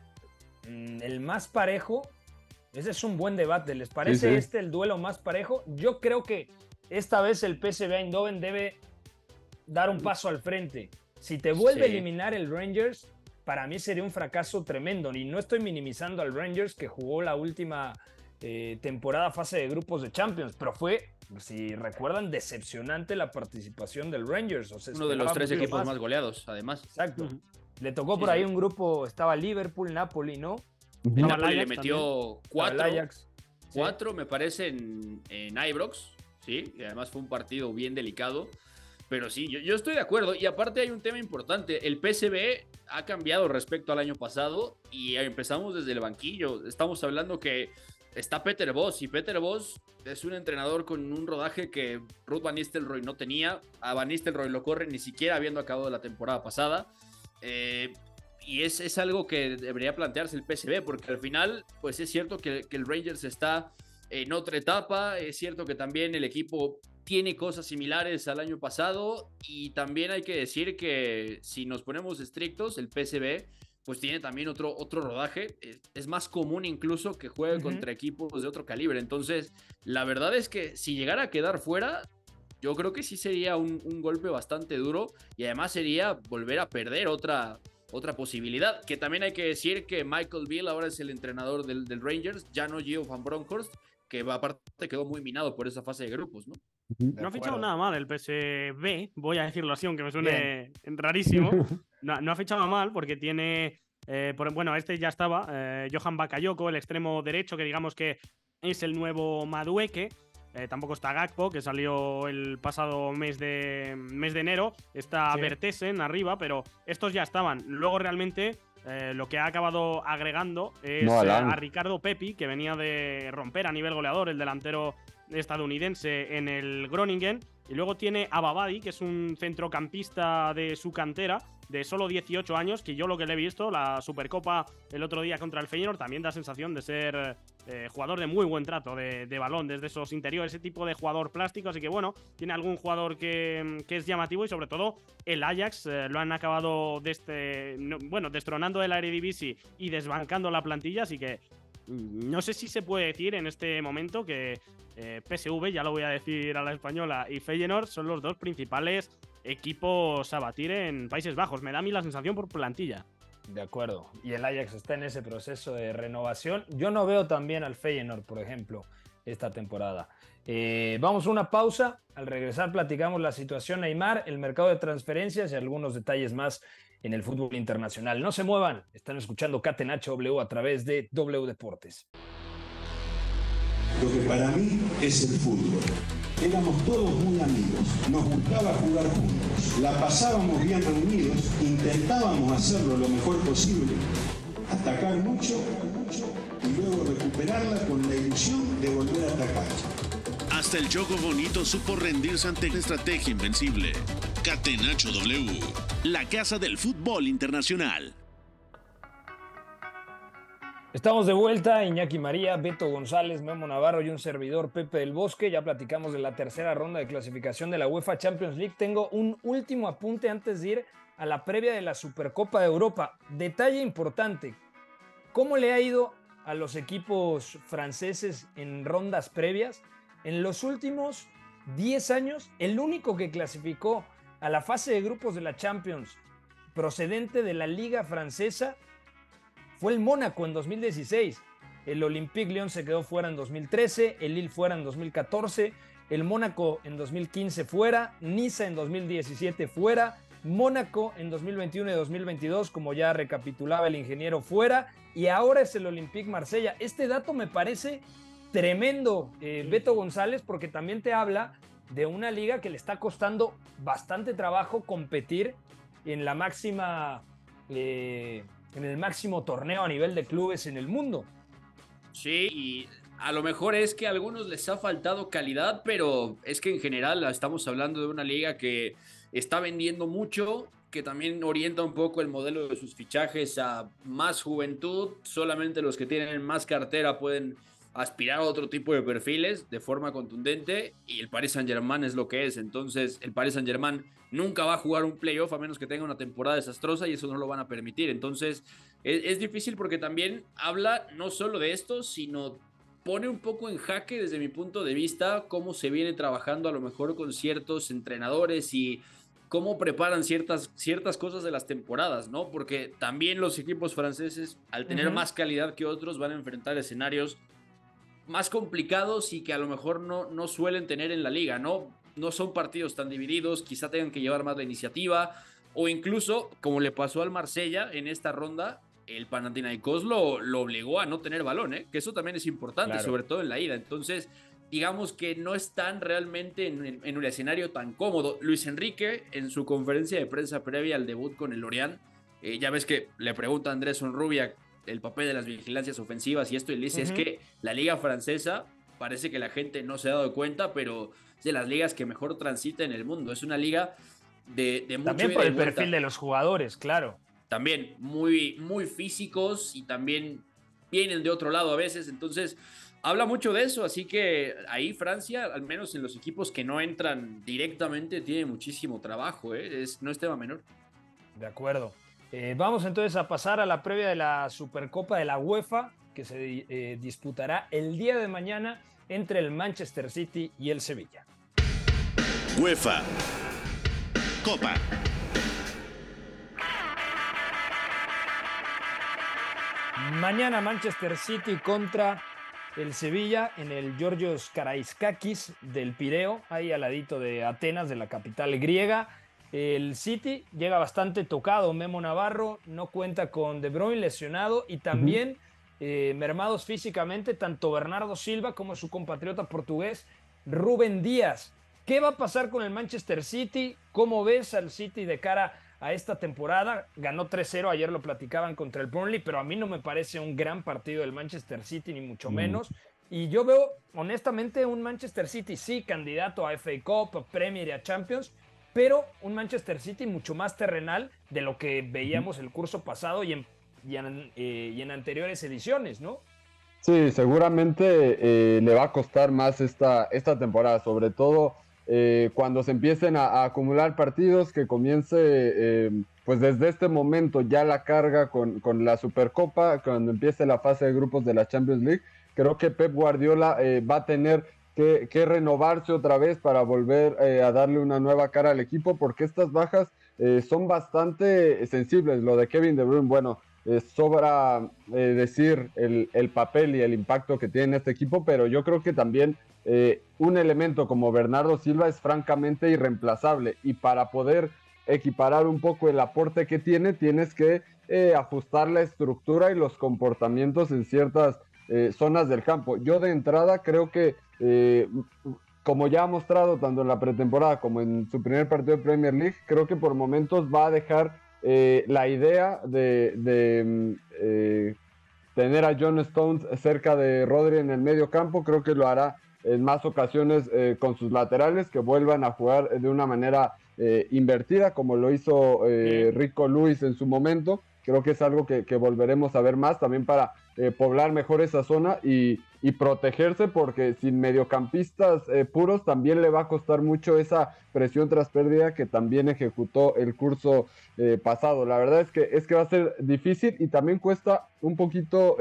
mm, el más parejo. Ese es un buen debate. ¿Les parece sí. este el duelo más parejo? Yo creo que esta vez el PSV Eindhoven debe dar un paso al frente. Si te vuelve a eliminar el Rangers, para mí sería un fracaso tremendo. Y no estoy minimizando al Rangers que jugó la última eh, temporada fase de grupos de Champions, pero fue, si recuerdan, decepcionante la participación del Rangers. O sea, Uno de los tres equipos más goleados, además. Exacto. Le tocó Sí, por sí. ahí un grupo, estaba Liverpool, Napoli, ¿no? Napoli le metió cuatro, cuatro me parece, en, en Ibrox. ¿Sí? Y además fue un partido bien delicado. Pero sí, yo, estoy de acuerdo. Y aparte hay un tema importante. El PSB ha cambiado respecto al año pasado y empezamos desde el banquillo. Estamos hablando que está Peter Voss y Peter Voss es un entrenador con un rodaje que Ruth Van Nistelrooy no tenía. A Van Nistelrooy lo corre ni siquiera habiendo acabado la temporada pasada. Eh, y es, es, algo que debería plantearse el PSB porque al final, pues es cierto que el Rangers está en otra etapa. Es cierto que también el equipo tiene cosas similares al año pasado y también hay que decir que si nos ponemos estrictos, el PSB pues tiene también otro, otro rodaje. Es, más común incluso que juegue contra equipos de otro calibre. Entonces, la verdad es que si llegara a quedar fuera, yo creo que sí sería un, un golpe bastante duro y además sería volver a perder otra, otra posibilidad. Que también hay que decir que Michael Bill ahora es el entrenador del, del Rangers, ya no Gio Van Bronckhorst, que aparte quedó muy minado por esa fase de grupos, ¿no? *laughs* No ha fichado nada mal el PSB, voy a decirlo así, aunque me suene rarísimo. No, no, ha fichado mal porque tiene. Eh, por, bueno, este ya estaba. Eh, Johan Bakayoko, el extremo derecho, que digamos que es el nuevo Madueque. Eh, tampoco está Gakpo, que salió el pasado mes de, mes de enero. Está sí. Bertesen arriba, pero estos ya estaban. Luego realmente eh, lo que ha acabado agregando es No, eh, a Ricardo Pepi, que venía de romper a nivel goleador, el delantero estadounidense en el Groningen. Y luego tiene a Babadi, que es un centrocampista de su cantera, de solo 18 años, que yo lo que le he visto, la Supercopa el otro día contra el Feyenoord, también da sensación de ser eh, jugador de muy buen trato de, balón desde esos interiores, ese tipo de jugador plástico. Así que bueno, tiene algún jugador que, que es llamativo y sobre todo el Ajax eh, lo han acabado de no, bueno, destronando el Eredivisie y desbancando la plantilla. Así que no sé si se puede decir en este momento que eh, PSV, ya lo voy a decir a la española, y Feyenoord son los dos principales equipos a batir en Países Bajos. Me da a mí la sensación por plantilla. De acuerdo. Y el Ajax está en ese proceso de renovación. Yo no veo también al Feyenoord, por ejemplo, esta temporada. Eh, vamos a una pausa. Al regresar platicamos la situación Neymar, el mercado de transferencias y algunos detalles más en el fútbol internacional. No se muevan. Están escuchando Catenacho W a través de W Deportes. Lo que para mí es el fútbol. Éramos todos muy amigos, nos gustaba jugar juntos, la pasábamos bien reunidos, intentábamos hacerlo lo mejor posible, atacar mucho, mucho y luego recuperarla con la ilusión de volver a atacar. Hasta el Choco Bonito supo rendirse ante una estrategia invencible. Catenacho W, la casa del fútbol internacional. Estamos de vuelta, Iñaki María, Beto González, Memo Navarro y un servidor Pepe del Bosque. Ya platicamos de la tercera ronda de clasificación de la UEFA Champions League. Tengo un último apunte antes de ir a la previa de la Supercopa de Europa. Detalle importante, ¿cómo le ha ido a los equipos franceses en rondas previas? En los últimos 10 años, el único que clasificó a la fase de grupos de la Champions procedente de la Liga Francesa fue el Mónaco en 2016. El Olympique Lyon se quedó fuera en 2013, el Lille fuera en 2014, el Mónaco en 2015 fuera, Niza en 2017 fuera, Mónaco en 2021 y 2022, como ya recapitulaba el ingeniero, fuera, y ahora es el Olympique Marsella. Este dato me parece tremendo, eh, Beto González, porque también te habla de una liga que le está costando bastante trabajo competir en la máxima... Eh, en el máximo torneo a nivel de clubes en el mundo. Sí, y a lo mejor es que a algunos les ha faltado calidad, pero es que en general estamos hablando de una liga que está vendiendo mucho, que también orienta un poco el modelo de sus fichajes a más juventud, solamente los que tienen más cartera pueden aspirar a otro tipo de perfiles de forma contundente y el Paris Saint Germain es lo que es. Entonces el Paris Saint Germain nunca va a jugar un playoff a menos que tenga una temporada desastrosa y eso no lo van a permitir. Entonces es, es difícil porque también habla no solo de esto, sino pone un poco en jaque desde mi punto de vista cómo se viene trabajando a lo mejor con ciertos entrenadores y cómo preparan ciertas, ciertas cosas de las temporadas, ¿no? Porque también los equipos franceses, al tener uh -huh. más calidad que otros, van a enfrentar escenarios más complicados y que a lo mejor no, no suelen tener en la liga, ¿no? No son partidos tan divididos, quizá tengan que llevar más la iniciativa, o incluso, como le pasó al Marsella en esta ronda, el Panathinaikos lo, lo obligó a no tener balón, ¿eh? que eso también es importante, claro. sobre todo en la ida. Entonces, digamos que no están realmente en, un escenario tan cómodo. Luis Enrique, en su conferencia de prensa previa al debut con el Lorient, eh, ya ves que le pregunta a Andrés Onrubia el papel de las vigilancias ofensivas y esto, y le dice, es que la liga francesa parece que la gente no se ha dado cuenta, pero es de las ligas que mejor transita en el mundo. Es una liga de, de mucho También por el perfil de los jugadores, claro. También muy, muy físicos y también vienen de otro lado a veces, entonces habla mucho de eso, así que ahí Francia, al menos en los equipos que no entran directamente, tiene muchísimo trabajo, ¿eh? es, no es tema menor. De acuerdo. Eh, vamos entonces a pasar a la previa de la Supercopa de la UEFA, que se eh, disputará el día de mañana entre el Manchester City y el Sevilla. UEFA Copa. Mañana Manchester City contra el Sevilla en el Georgios Karaiskakis del Pireo, ahí al ladito de Atenas, de la capital griega. El City llega bastante tocado, Memo Navarro no cuenta con De Bruyne lesionado y también eh, mermados físicamente tanto Bernardo Silva como su compatriota portugués Rubén Díaz. ¿Qué va a pasar con el Manchester City? ¿Cómo ves al City de cara a esta temporada? Ganó 3-0, ayer lo platicaban contra el Burnley, pero a mí no me parece un gran partido del Manchester City, ni mucho menos. Y yo veo, honestamente, un Manchester City, sí, candidato a FA Cup, a Premier y a Champions, pero un Manchester City mucho más terrenal de lo que veíamos el curso pasado y en, eh, y en, anteriores ediciones, ¿no? Sí, seguramente eh, le va a costar más esta, esta temporada, sobre todo eh, cuando se empiecen a, acumular partidos, que comience pues desde este momento ya la carga con, con, la Supercopa, cuando empiece la fase de grupos de la Champions League, creo que Pep Guardiola va a tener que, renovarse otra vez para volver eh, a darle una nueva cara al equipo, porque estas bajas eh, son bastante sensibles. Lo de Kevin De Bruyne, bueno, eh, sobra decir el, el, papel y el impacto que tiene este equipo, pero yo creo que también un elemento como Bernardo Silva es francamente irreemplazable y para poder equiparar un poco el aporte que tiene, tienes que ajustar la estructura y los comportamientos en ciertas zonas del campo. Yo de entrada creo que eh, como ya ha mostrado tanto en la pretemporada como en su primer partido de Premier League, creo que por momentos va a dejar eh, la idea de, mm, eh, tener a John Stones cerca de Rodri en el medio campo. Creo que lo hará en más ocasiones con sus laterales, que vuelvan a jugar de una manera invertida, como lo hizo Rico Luis en su momento. Creo que es algo que, volveremos a ver más también para eh, poblar mejor esa zona y, protegerse porque sin mediocampistas eh, puros también le va a costar mucho esa presión tras pérdida que también ejecutó el curso eh, pasado. La verdad es que, es que va a ser difícil y también cuesta un poquito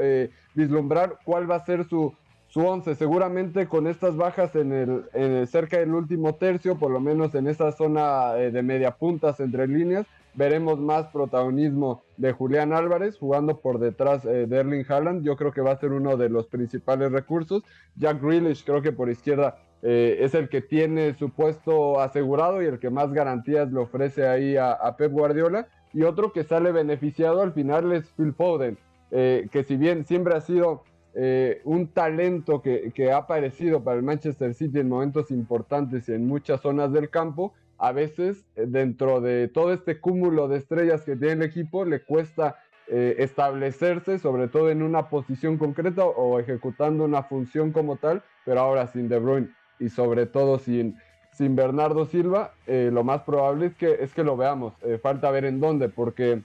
vislumbrar cuál va a ser su, su once. Seguramente con estas bajas en el, cerca del último tercio, por lo menos en esa zona de media puntas entre líneas, veremos más protagonismo de Julián Álvarez jugando por detrás eh, de Erling Haaland. Yo creo que va a ser uno de los principales recursos. Jack Grealish creo que por izquierda eh, es el que tiene su puesto asegurado y el que más garantías le ofrece ahí a, Pep Guardiola. Y otro que sale beneficiado al final es Phil Foden, eh, que si bien siempre ha sido un talento que, ha aparecido para el Manchester City en momentos importantes y en muchas zonas del campo, a veces eh, dentro de todo este cúmulo de estrellas que tiene el equipo le cuesta eh, establecerse, sobre todo en una posición concreta o ejecutando una función como tal, pero ahora sin De Bruyne y sobre todo sin, sin Bernardo Silva, eh, lo más probable es que, es que lo veamos. falta ver en dónde, porque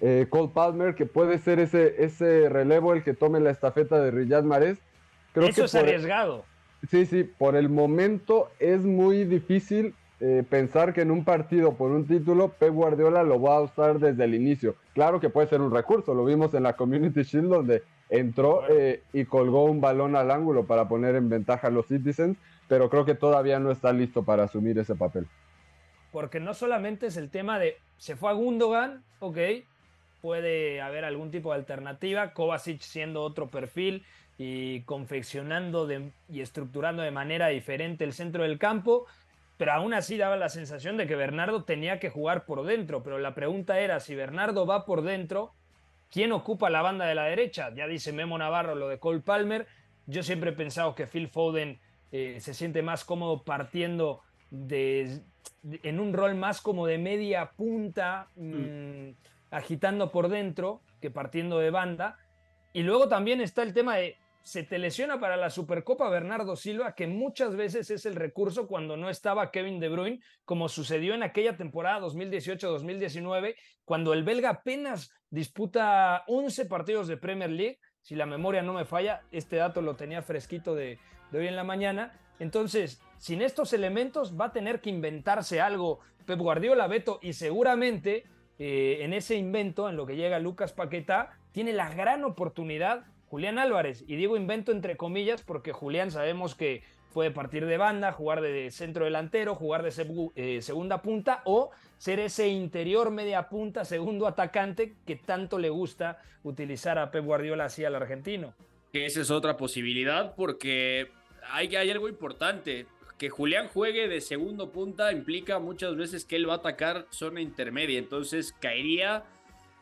Cole Palmer, que puede ser ese, ese relevo el que tome la estafeta de Riyad Mahrez, creo Eso es arriesgado. Sí, sí, por el momento es muy difícil eh, pensar que en un partido por un título Pep Guardiola lo va a usar desde el inicio. Claro que puede ser un recurso, lo vimos en la Community Shield donde entró eh, y colgó un balón al ángulo para poner en ventaja a los Citizens, pero creo que todavía no está listo para asumir ese papel. Porque no solamente es el tema de se fue a Gundogan, ok, puede haber algún tipo de alternativa, Kovacic siendo otro perfil y confeccionando y estructurando de manera diferente el centro del campo pero aún así daba la sensación de que Bernardo tenía que jugar por dentro, pero la pregunta era si Bernardo va por dentro, ¿quién ocupa la banda de la derecha? Ya dice Memo Navarro lo de Cole Palmer, yo siempre he pensado que Phil Foden eh, se siente más cómodo partiendo de, en un rol más como de media punta, mm, agitando por dentro, que partiendo de banda. Y luego también está el tema de, se te lesiona para la Supercopa Bernardo Silva, que muchas veces es el recurso cuando no estaba Kevin De Bruyne, como sucedió en aquella temporada 2018-2019, cuando el belga apenas disputa 11 partidos de Premier League, si la memoria no me falla, este dato lo tenía fresquito de, de hoy en la mañana. Entonces, sin estos elementos va a tener que inventarse algo Pep Guardiola, Beto, y seguramente eh, en ese invento, en lo que llega Lucas Paquetá, tiene la gran oportunidad Julián Álvarez. Y digo invento entre comillas porque Julián sabemos que puede partir de banda, jugar de centro delantero, jugar de eh, segunda punta o ser ese interior media punta, segundo atacante que tanto le gusta utilizar a Pep Guardiola así al argentino. Que esa es otra posibilidad porque hay, hay algo importante. Que Julián juegue de segundo punta implica muchas veces que él va a atacar zona intermedia, entonces caería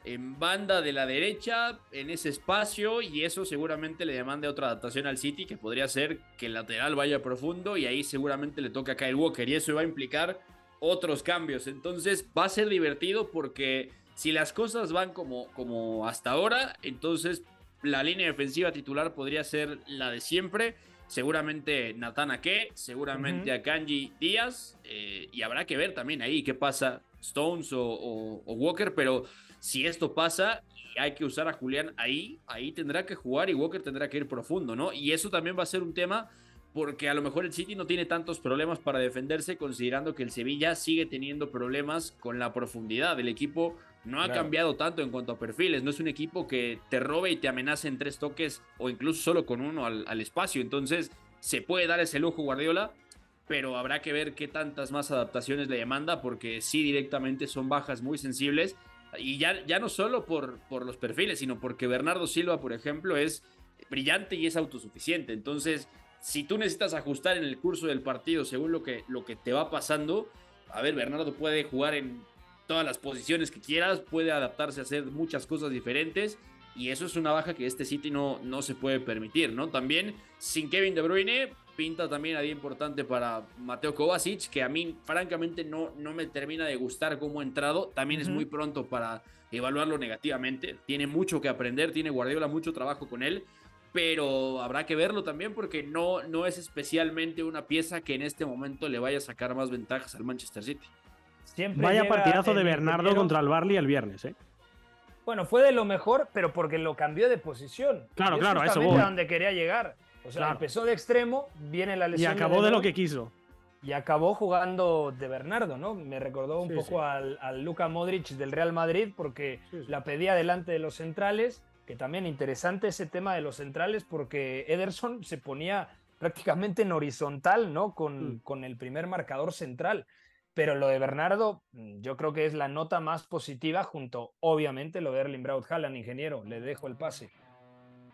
en banda de la derecha, en ese espacio, y eso seguramente le demande otra adaptación al City, que podría ser que el lateral vaya profundo, y ahí seguramente le toca a Kyle Walker, y eso va a implicar otros cambios. Entonces va a ser divertido porque si las cosas van como, como hasta ahora, entonces la línea defensiva titular podría ser la de siempre seguramente Nathan Ake, seguramente a Kanji Díaz, eh, y habrá que ver también ahí qué pasa Stones o, Walker, pero si esto pasa y hay que usar a Julián ahí, ahí tendrá que jugar y Walker tendrá que ir profundo, ¿no? Y eso también va a ser un tema porque a lo mejor el City no tiene tantos problemas para defenderse, considerando que el Sevilla sigue teniendo problemas con la profundidad. El equipo no ha cambiado tanto en cuanto a perfiles. No es un equipo que te robe y te amenace en tres toques o incluso solo con uno al, espacio. Entonces, se puede dar ese lujo Guardiola, pero habrá que ver qué tantas más adaptaciones le demanda, porque sí, directamente son bajas muy sensibles. Y ya, ya no solo por, por los perfiles, sino porque Bernardo Silva, por ejemplo, es brillante y es autosuficiente. Entonces, si tú necesitas ajustar en el curso del partido según lo que, lo que te va pasando, a ver, Bernardo puede jugar en todas las posiciones que quieras, puede adaptarse a hacer muchas cosas diferentes. Y eso es una baja que este City no, no se puede permitir, ¿no? También sin Kevin De Bruyne, pinta también a día importante para Mateo Kovacic, que a mí francamente no, no me termina de gustar cómo ha entrado. También es muy pronto para evaluarlo negativamente. Tiene mucho que aprender, tiene Guardiola mucho trabajo con él, pero habrá que verlo también porque no, no es especialmente una pieza que en este momento le vaya a sacar más ventajas al Manchester City. Vaya partidazo de Bernardo contra el Barley el viernes, ¿eh? Bueno, fue de lo mejor, pero porque lo cambió de posición. Claro, claro, eso voy. a donde quería llegar. O sea, empezó de extremo, viene la lesión. Y acabó de, lo que quiso. Y acabó jugando de Bernardo, ¿no? Me recordó un poco Al, al, Luka Modric del Real Madrid porque la pedía delante de los centrales, que también interesante ese tema de los centrales porque Ederson se ponía prácticamente en horizontal, ¿no? Con, mm. con el primer marcador central. Pero lo de Bernardo, mm, yo creo que es la nota más positiva junto, obviamente, lo de Erling Braut Haaland, ingeniero. Le dejo el pase.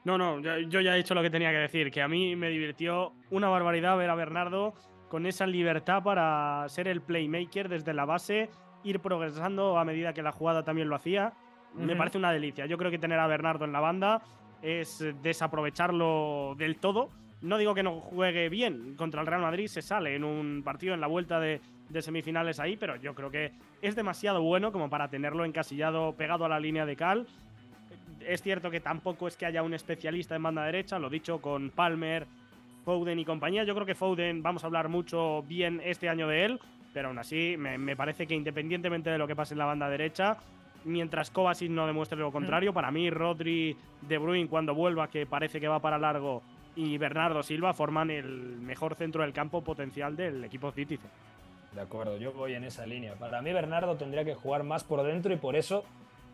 No, no, yo ya he dicho lo que tenía que decir, que a mí me divirtió una barbaridad ver a Bernardo con esa libertad para ser el playmaker desde la base, ir progresando a medida que la jugada también lo hacía. Me parece una delicia. Yo creo que tener a Bernardo en la banda es desaprovecharlo del todo. No digo que no juegue bien contra el Real Madrid, se sale en un partido en la vuelta de, de semifinales ahí, pero yo creo que es demasiado bueno como para tenerlo encasillado pegado a la línea de cal. Es cierto que tampoco es que haya un especialista en banda derecha, lo dicho con Palmer, Foden y compañía. Yo creo que Foden, vamos a hablar mucho bien este año de él, pero aún así me, parece que independientemente de lo que pase en la banda derecha, mientras Kovacic no demuestre lo contrario, para mí Rodri, De Bruyne cuando vuelva, que parece que va para largo, y Bernardo Silva forman el mejor centro del campo potencial del equipo Citizen. De acuerdo, yo voy en esa línea. Para mí Bernardo tendría que jugar más por dentro y por eso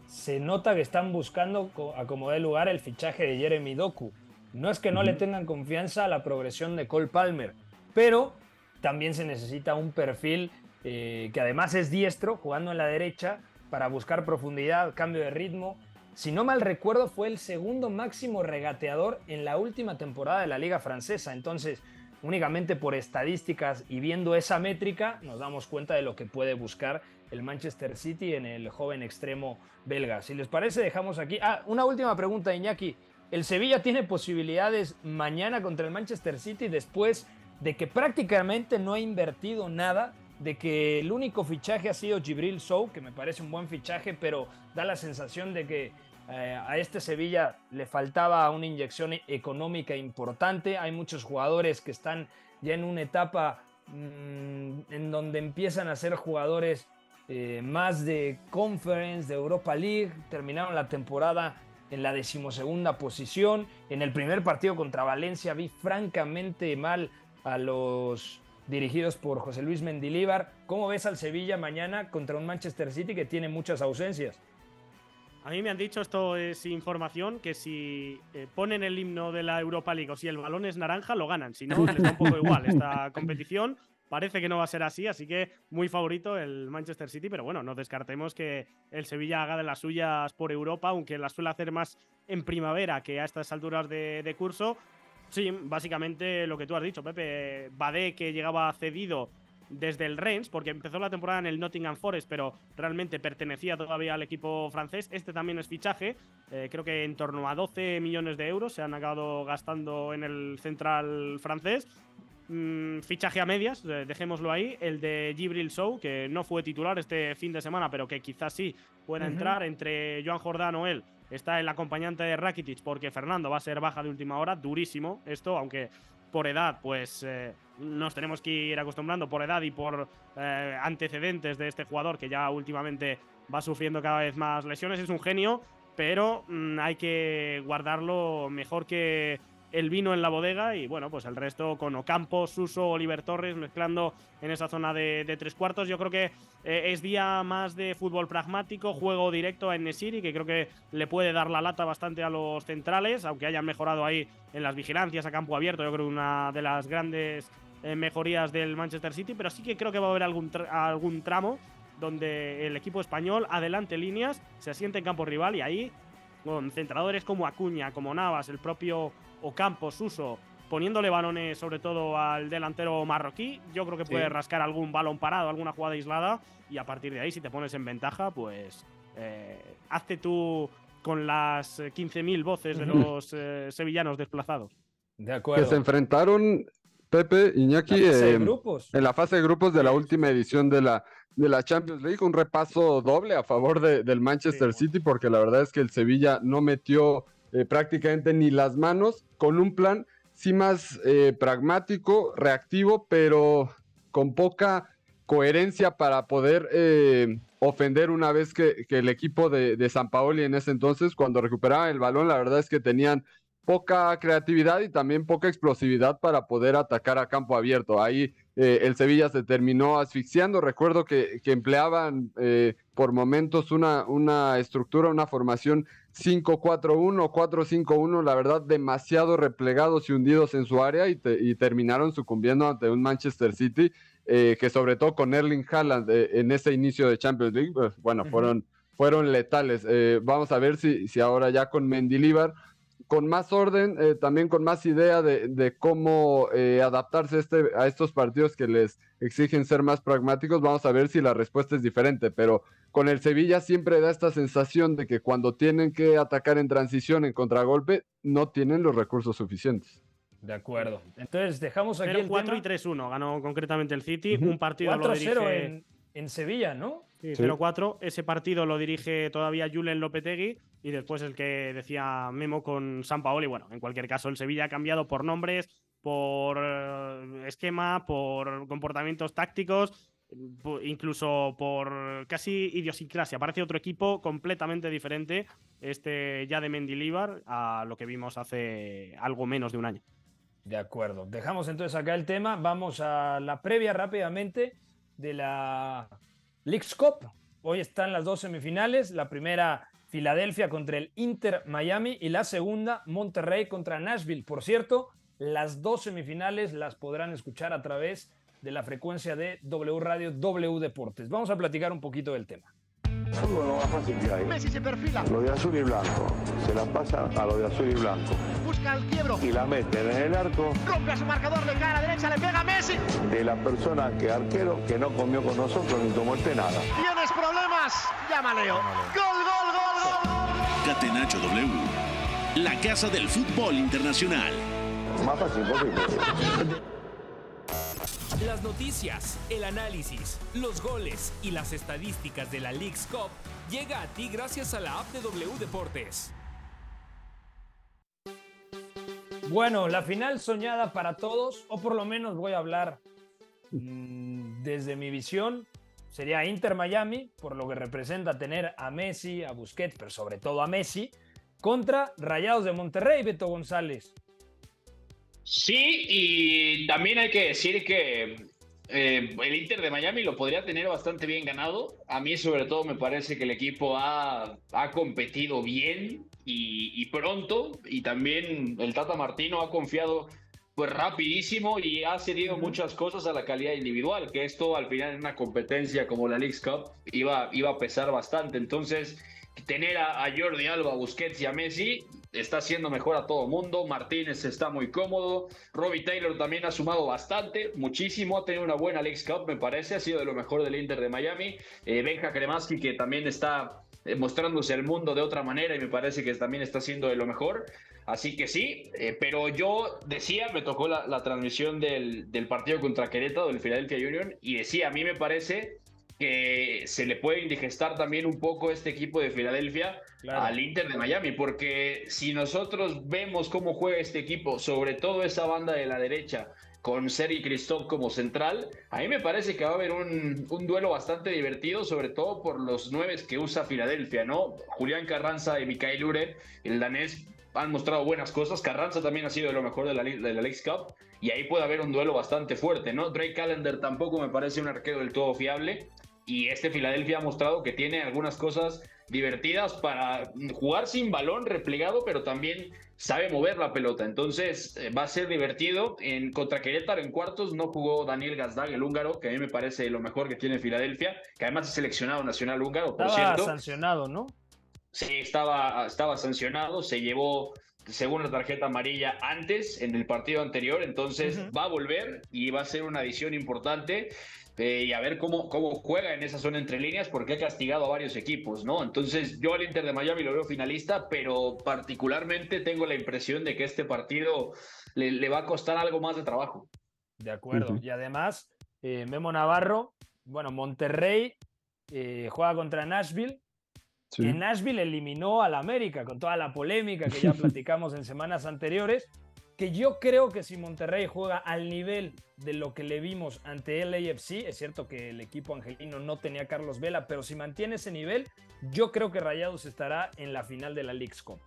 se nota que están buscando a como de lugar el fichaje de Jeremy Doku. No es que no le tengan confianza a la progresión de Cole Palmer, pero también se necesita un perfil eh, que además es diestro, jugando en la derecha, para buscar profundidad, cambio de ritmo. Si no mal recuerdo, fue el segundo máximo regateador en la última temporada de la Liga Francesa. Entonces, únicamente por estadísticas y viendo esa métrica nos damos cuenta de lo que puede buscar el Manchester City en el joven extremo belga. Si les parece, dejamos aquí. Ah, una última pregunta, Iñaki. ¿El Sevilla tiene posibilidades mañana contra el Manchester City después de que prácticamente no ha invertido nada, de que el único fichaje ha sido Gibril Sou, que me parece un buen fichaje, pero da la sensación de que eh, a este Sevilla le faltaba una inyección económica importante. Hay muchos jugadores que están ya en una etapa mm, en donde empiezan a ser jugadores eh, más de Conference, de Europa League. Terminaron la temporada en la decimosegunda posición. En el primer partido contra Valencia vi francamente mal a los dirigidos por José Luis Mendilíbar. ¿Cómo ves al Sevilla mañana contra un Manchester City que tiene muchas ausencias? A mí me han dicho, esto es información, que si eh, ponen el himno de la Europa League o si el balón es naranja, lo ganan. Si no, les da un poco igual esta *laughs* competición. Parece que no va a ser así, así que muy favorito el Manchester City, pero bueno, no descartemos que el Sevilla haga de las suyas por Europa, aunque las suele hacer más en primavera que a estas alturas de, curso. Sí, básicamente lo que tú has dicho, Pepe. Badé, que llegaba cedido desde el Rennes, porque empezó la temporada en el Nottingham Forest, pero realmente pertenecía todavía al equipo francés. Este también es fichaje, eh, creo que en torno a 12 millones de euros se han acabado gastando en el central francés. Mm, fichaje a medias, eh, dejémoslo ahí. El de Gibril Show, que no fue titular este fin de semana, pero que quizás sí pueda entrar entre Joan Jordán o él. Está el acompañante de Rakitic, porque Fernando va a ser baja de última hora. Durísimo esto, aunque por edad, pues eh, nos tenemos que ir acostumbrando por edad y por eh, antecedentes de este jugador que ya últimamente va sufriendo cada vez más lesiones. Es un genio, pero mm, hay que guardarlo mejor que el vino en la bodega y bueno, pues el resto con Ocampo, Suso, Oliver Torres mezclando en esa zona de, tres cuartos. Yo creo que eh, es día más de fútbol pragmático, juego directo a Nesiri, que creo que le puede dar la lata bastante a los centrales, aunque hayan mejorado ahí en las vigilancias a campo abierto. Yo creo que una de las grandes eh, mejorías del Manchester City, pero sí que creo que va a haber algún, algún tramo donde el equipo español adelante líneas, se asiente en campo rival y ahí con centradores como Acuña, como Navas, el propio Ocampo, Suso, poniéndole balones sobre todo al delantero marroquí, yo creo que puede rascar algún balón parado, alguna jugada aislada y a partir de ahí si te pones en ventaja, pues eh, hazte tú con las 15.000 voces de los eh, sevillanos desplazados. De acuerdo. Que se enfrentaron Pepe, Iñaki, en la fase de grupos de la última edición de la, de la Champions League. Un repaso doble a favor del Manchester City, porque la verdad es que el Sevilla no metió eh, prácticamente ni las manos, con un plan sí más eh, pragmático, reactivo, pero con poca coherencia para poder eh, ofender una vez que, el equipo de, de San Paoli en ese entonces, cuando recuperaba el balón, la verdad es que tenían poca creatividad y también poca explosividad para poder atacar a campo abierto. Ahí eh, el Sevilla se terminó asfixiando. Recuerdo que, empleaban eh, por momentos una, una estructura, una formación 5-4-1, 4-5-1, la verdad, demasiado replegados y hundidos en su área y, terminaron sucumbiendo ante un Manchester City eh, que sobre todo con Erling Haaland en ese inicio de Champions League, pues, bueno, fueron, fueron letales. vamos a ver si, si ahora ya con Mendilibar con más orden, eh, también con más idea de, cómo eh, adaptarse este, a estos partidos que les exigen ser más pragmáticos, vamos a ver si la respuesta es diferente, pero con el Sevilla siempre da esta sensación de que cuando tienen que atacar en transición, en contragolpe, no tienen los recursos suficientes. De acuerdo. Entonces dejamos aquí. 0, 4 y 3-1 ganó concretamente el City. Un partido lo dirige... en, en Sevilla, ¿no? Sí, 0-4. Ese partido lo dirige todavía Julen Lopetegui y después el que decía Memo con San Paoli. Bueno, en cualquier caso, el Sevilla ha cambiado por nombres, por eh, esquema, por comportamientos tácticos, incluso por casi idiosincrasia. Parece otro equipo completamente diferente, este ya de Mendilibar, a lo que vimos hace algo menos de un año. De acuerdo. Dejamos entonces acá el tema. Vamos a la previa rápidamente de la League's Cup. Hoy están las dos semifinales. La primera, Filadelfia contra el Inter Miami y la segunda, Monterrey contra Nashville. Por cierto, las dos semifinales las podrán escuchar a través de la frecuencia de W Radio W Deportes. Vamos a platicar un poquito del tema. Fútbol lo más fácil que hay. Messi se perfila. Lo de azul y blanco. Se la pasa a lo de azul y blanco. Busca el quiebro. Y la mete en el arco. Rompe a su marcador, le cae a la derecha, le pega a Messi. De la persona que arquero que no comió con nosotros ni tomó este nada. ¿Tienes problemas? Llama Leo. Gol, gol, gol, gol. Catenacho W. La casa del fútbol internacional. Más fácil posible. Las noticias, el análisis, los goles y las estadísticas de la League's Cup llega a ti gracias a la app de W Deportes. Bueno, la final soñada para todos, o por lo menos voy a hablar mm, desde mi visión, sería Inter Miami, por lo que representa tener a Messi, a Busquets, pero sobre todo a Messi, contra Rayados de Monterrey, Beto González. Sí, y también hay que decir que eh, el Inter de Miami lo podría tener bastante bien ganado. A mí sobre todo me parece que el equipo ha, ha competido bien y, pronto. Y también el Tata Martino ha confiado pues rapidísimo y ha cedido muchas cosas a la calidad individual, que esto al final en una competencia como la League Cup iba, iba a pesar bastante. Entonces, tener a, Jordi Alba, a Busquets y a Messi está haciendo mejor a todo mundo. Martínez está muy cómodo. Robbie Taylor también ha sumado bastante, muchísimo. Ha tenido una buena League Cup, me parece. Ha sido de lo mejor del Inter de Miami. Eh, Benja Kremaski, que también está eh, mostrándose al mundo de otra manera y me parece que también está siendo de lo mejor. Así que sí, eh, pero yo decía, me tocó la, transmisión del, del, partido contra Querétaro, del Philadelphia Union, y decía, a mí me parece que se le puede indigestar también un poco este equipo de Filadelfia al Inter de Miami, porque si nosotros vemos cómo juega este equipo, sobre todo esa banda de la derecha, con Sergi Christoph como central, a mí me parece que va a haber un, un, duelo bastante divertido, sobre todo por los nueve que usa Filadelfia, ¿no? Julián Carranza y Mikael Ure, el danés, han mostrado buenas cosas. Carranza también ha sido de lo mejor de la, de la League Cup, y ahí puede haber un duelo bastante fuerte, ¿no? Drake Callender tampoco me parece un arquero del todo fiable, y este Filadelfia ha mostrado que tiene algunas cosas divertidas para jugar sin balón replegado, pero también sabe mover la pelota. Entonces eh, va a ser divertido. En contra Querétaro en cuartos no jugó Daniel Gazdag, el húngaro, que a mí me parece lo mejor que tiene Filadelfia, que además es seleccionado nacional húngaro, por estaba sancionado, ¿no? Sí, estaba, estaba sancionado, se llevó según la tarjeta amarilla antes en el partido anterior, entonces va a volver y va a ser una adición importante. Eh, y a ver cómo, cómo juega en esa zona entre líneas, porque ha castigado a varios equipos, ¿no? Entonces, yo al Inter de Miami lo veo finalista, pero particularmente tengo la impresión de que este partido le, va a costar algo más de trabajo. De acuerdo. Y además, eh, Memo Navarro, bueno, Monterrey eh, juega contra Nashville. En Nashville eliminó al América con toda la polémica que ya *laughs* platicamos en semanas anteriores que yo creo que si Monterrey juega al nivel de lo que le vimos ante el AFC, es cierto que el equipo angelino no tenía a Carlos Vela, pero si mantiene ese nivel, yo creo que Rayados estará en la final de la League's Cup.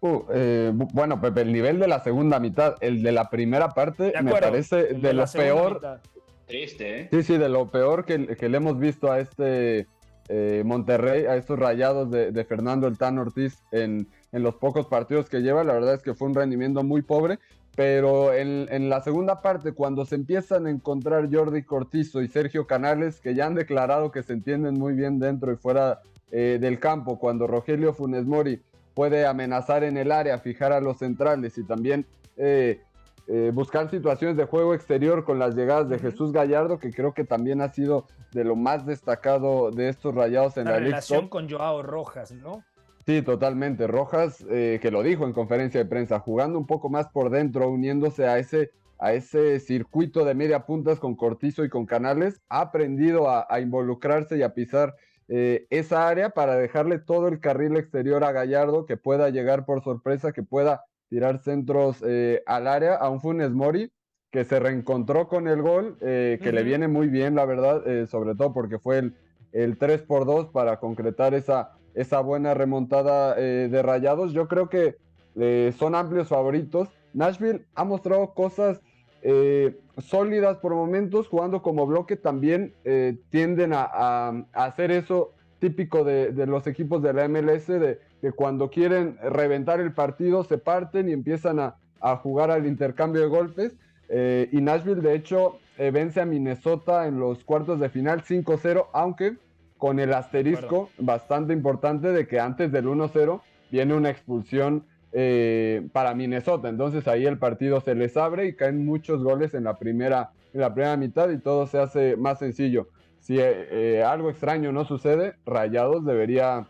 Uh, eh, bueno, Pepe, el nivel de la segunda mitad, el de la primera parte, me parece de, lo peor. Triste, ¿eh? Sí, sí, de lo peor que, le hemos visto a este eh, Monterrey, a estos rayados de, de Fernando El Tan Ortiz en, en los pocos partidos que lleva. La verdad es que fue un rendimiento muy pobre. Pero en, la segunda parte, cuando se empiezan a encontrar Jordi Cortizo y Sergio Canales, que ya han declarado que se entienden muy bien dentro y fuera eh, del campo, cuando Rogelio Funes Mori puede amenazar en el área, fijar a los centrales y también eh, eh, buscar situaciones de juego exterior con las llegadas de Jesús Gallardo, que creo que también ha sido de lo más destacado de estos rayados en la, la relación con Joao Rojas, ¿no? Sí, totalmente. Rojas, eh, que lo dijo en conferencia de prensa, jugando un poco más por dentro, uniéndose a ese, a ese circuito de media puntas con Cortizo y con Canales, ha aprendido a, involucrarse y a pisar eh, esa área para dejarle todo el carril exterior a Gallardo, que pueda llegar por sorpresa, que pueda tirar centros eh, al área, a un Funes Mori, que se reencontró con el gol, que le viene muy bien, la verdad, sobre todo porque fue el, el 3 por 2 para concretar esa esa buena remontada eh, de Rayados. Yo creo que eh, son amplios favoritos. Nashville ha mostrado cosas eh, sólidas por momentos, jugando como bloque también tienden a, hacer eso típico de, los equipos de la MLS, de, que cuando quieren reventar el partido se parten y empiezan a, a jugar al intercambio de golpes. y Nashville de hecho vence a Minnesota en los cuartos de final 5-0, aunque con el asterisco bastante importante de que antes del 1-0 viene una expulsión eh, para Minnesota. Entonces ahí el partido se les abre y caen muchos goles en la primera, en la primera mitad y todo se hace más sencillo. Si eh, eh, algo extraño no sucede, Rayados debería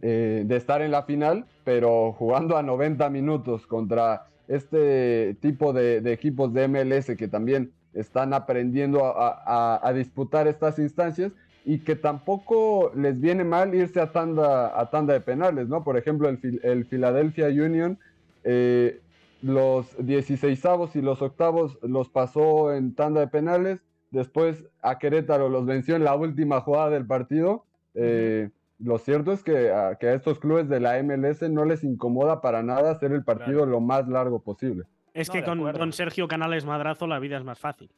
de estar en la final, pero jugando a 90 minutos contra este tipo de, de equipos de MLS que también están aprendiendo a, disputar estas instancias y que tampoco les viene mal irse a tanda, a tanda de penales, ¿no? Por ejemplo, el, el Philadelphia Union, eh, los 16 y los octavos los pasó en tanda de penales, después a Querétaro los venció en la última jugada del partido. Eh, lo cierto es que a, que a, estos clubes de la MLS no les incomoda para nada hacer el partido lo más largo posible. Es que con, Sergio Canales Madrazo la vida es más fácil.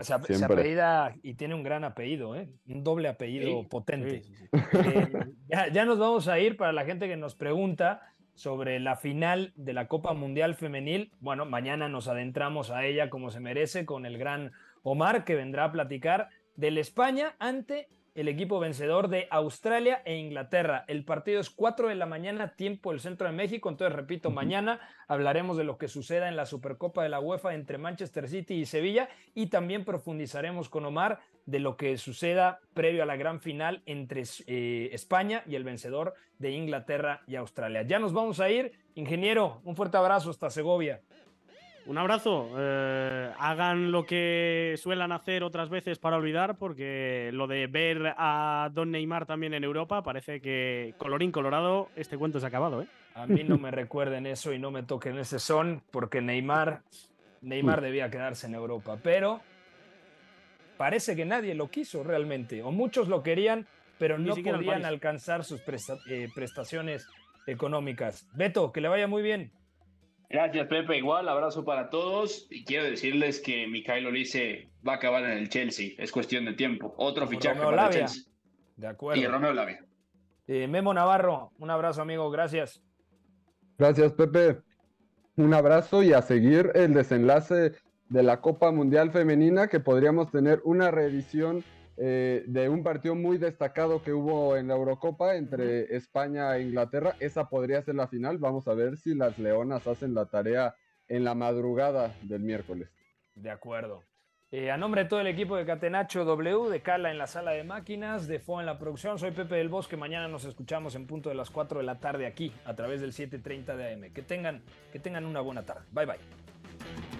Se, apellida y tiene un gran apellido, ¿eh? un doble apellido potente. Eh, ya, ya, nos vamos a ir para la gente que nos pregunta sobre la final de la Copa Mundial Femenil. Bueno, mañana nos adentramos a ella como se merece con el gran Omar que vendrá a platicar del España ante el equipo vencedor de Australia e Inglaterra. El partido es 4 de la mañana, tiempo del centro de México. Entonces, repito, mañana hablaremos de lo que suceda en la Supercopa de la UEFA entre Manchester City y Sevilla y también profundizaremos con Omar de lo que suceda previo a la gran final entre eh, España y el vencedor de Inglaterra y Australia. Ya nos vamos a ir. Ingeniero, un fuerte abrazo hasta Segovia. Un abrazo. Eh, hagan lo que suelen hacer otras veces para olvidar, porque lo de ver a Don Neymar también en Europa parece que, colorín colorado, este cuento se ha acabado. ¿eh? A mí no me recuerden eso y no me toquen ese son, porque Neymar, Neymar debía quedarse en Europa. Pero parece que nadie lo quiso realmente, o muchos lo querían, pero no podían alcanzar sus eh, prestaciones económicas. Beto, que le vaya muy bien. Gracias, Pepe. Igual, abrazo para todos. Y quiero decirles que Mikhail Olise va a acabar en el Chelsea. Es cuestión de tiempo. Otro fichaje para el Chelsea. De acuerdo. Y Romeo Lavia. Eh, Memo Navarro, un abrazo, amigo. Gracias. Gracias, Pepe. Un abrazo y a seguir el desenlace de la Copa Mundial Femenina, que podríamos tener una reedición eh, de un partido muy destacado que hubo en la Eurocopa entre España e Inglaterra. Esa podría ser la final. Vamos a ver si las Leonas hacen la tarea en la madrugada del miércoles. De acuerdo. Eh, a nombre de todo el equipo de Catenacho W, de Cala en la sala de máquinas, de Fo en la producción, soy Pepe del Bosque. Mañana nos escuchamos en punto de las 4 de la tarde aquí, a través del 7:30 de AM. Que tengan, que tengan una buena tarde. Bye bye.